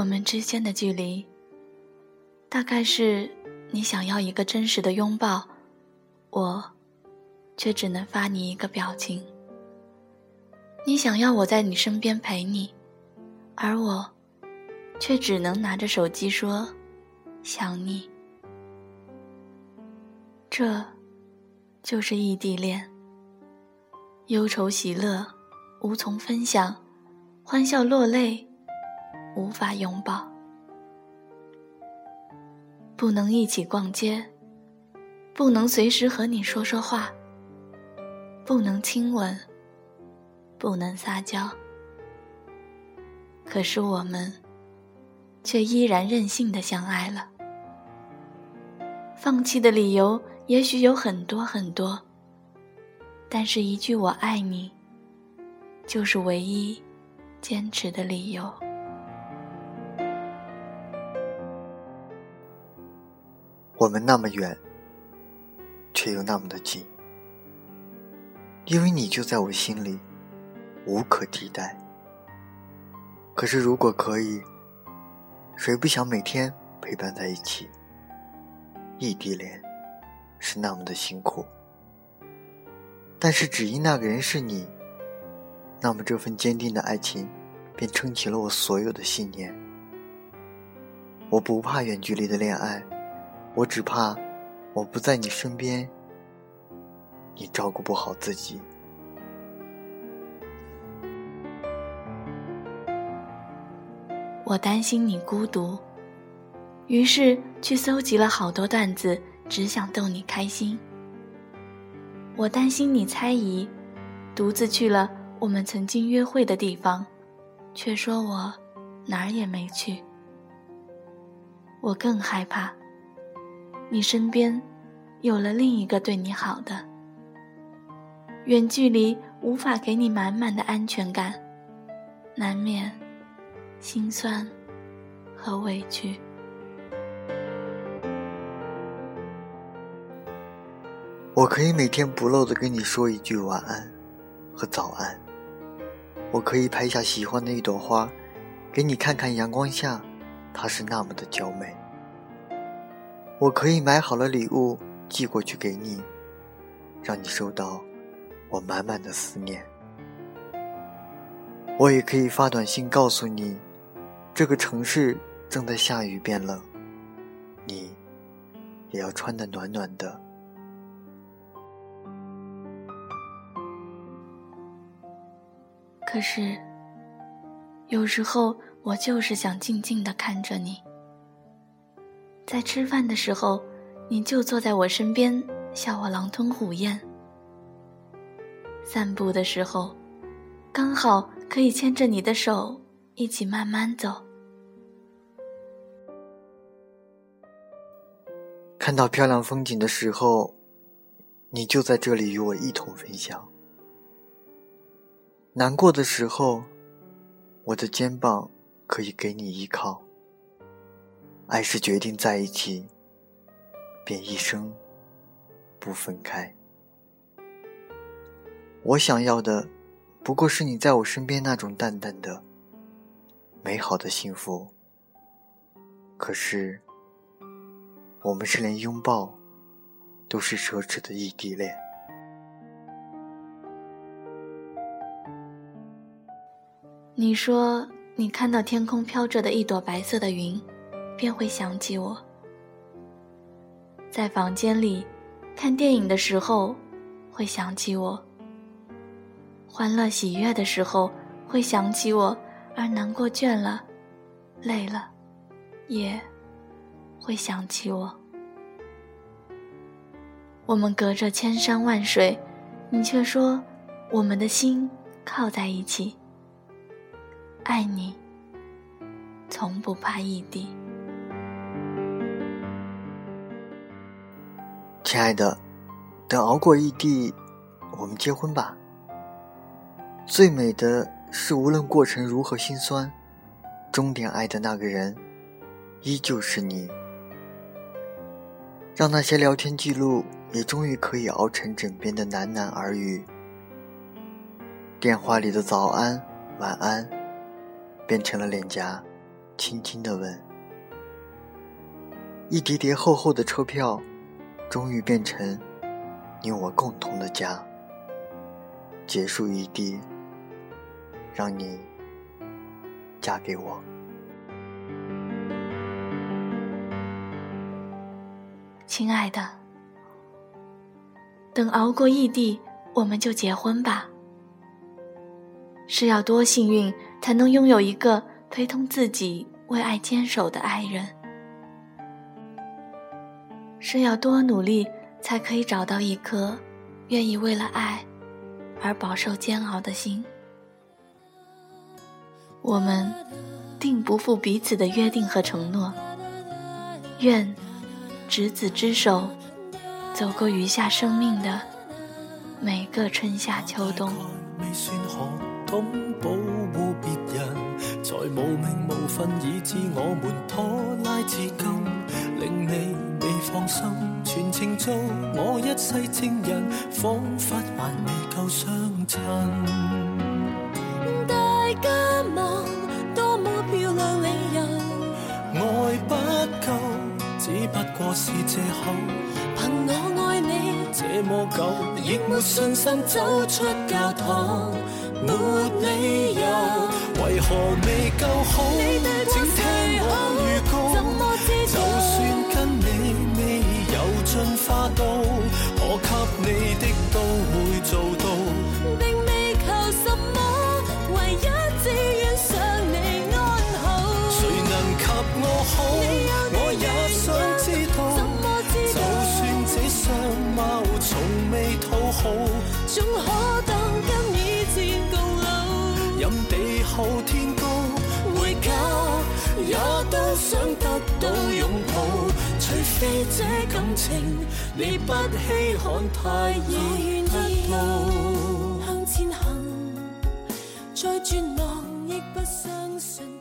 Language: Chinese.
我们之间的距离，大概是你想要一个真实的拥抱，我却只能发你一个表情。你想要我在你身边陪你，而我却只能拿着手机说想你。这，就是异地恋。忧愁喜乐，无从分享；欢笑落泪，无法拥抱。不能一起逛街，不能随时和你说说话，不能亲吻，不能撒娇。可是我们，却依然任性的相爱了。放弃的理由也许有很多很多。但是，一句“我爱你”，就是唯一坚持的理由。我们那么远，却又那么的近，因为你就在我心里，无可替代。可是，如果可以，谁不想每天陪伴在一起？异地恋是那么的辛苦。但是只因那个人是你，那么这份坚定的爱情，便撑起了我所有的信念。我不怕远距离的恋爱，我只怕我不在你身边，你照顾不好自己。我担心你孤独，于是去搜集了好多段子，只想逗你开心。我担心你猜疑，独自去了我们曾经约会的地方，却说我哪儿也没去。我更害怕，你身边有了另一个对你好的。远距离无法给你满满的安全感，难免心酸和委屈。我可以每天不漏的跟你说一句晚安和早安。我可以拍下喜欢的一朵花，给你看看阳光下，它是那么的娇美。我可以买好了礼物寄过去给你，让你收到我满满的思念。我也可以发短信告诉你，这个城市正在下雨变冷，你也要穿得暖暖的。可是，有时候我就是想静静的看着你。在吃饭的时候，你就坐在我身边，笑我狼吞虎咽；散步的时候，刚好可以牵着你的手一起慢慢走。看到漂亮风景的时候，你就在这里与我一同分享。难过的时候，我的肩膀可以给你依靠。爱是决定在一起，便一生不分开。我想要的，不过是你在我身边那种淡淡的、美好的幸福。可是，我们是连拥抱都是奢侈的异地恋。你说，你看到天空飘着的一朵白色的云，便会想起我。在房间里看电影的时候，会想起我。欢乐喜悦的时候，会想起我；而难过倦了、累了，也会想起我。我们隔着千山万水，你却说我们的心靠在一起。爱你，从不怕异地。亲爱的，等熬过异地，我们结婚吧。最美的是，无论过程如何心酸，终点爱的那个人，依旧是你。让那些聊天记录也终于可以熬成枕边的喃喃耳语，电话里的早安、晚安。变成了脸颊轻轻的吻。一叠叠厚厚的车票，终于变成你我共同的家。结束异地，让你嫁给我。亲爱的，等熬过异地，我们就结婚吧。是要多幸运，才能拥有一个陪同自己为爱坚守的爱人？是要多努力，才可以找到一颗愿意为了爱而饱受煎熬的心？我们定不负彼此的约定和承诺。愿执子之手，走过余下生命的每个春夏秋冬。懂保护别人，在无名无份以致我们拖拉至今，令你放心，全程做我一世情人，仿佛还未够相衬。大家望多么漂亮理由，爱不够，只不过是借口。凭我爱你这么久，亦没信心走出教堂。没理由，为何未够好？请听我预你的都会做到。并未求什么，唯一只愿想你安好。谁能及我好？我也想知道。就算这相貌从未讨好，总可当跟以前。后天高回家，也都想得到拥抱。除非这感情你不稀罕，太易突露。向前行，再绝望亦不相信。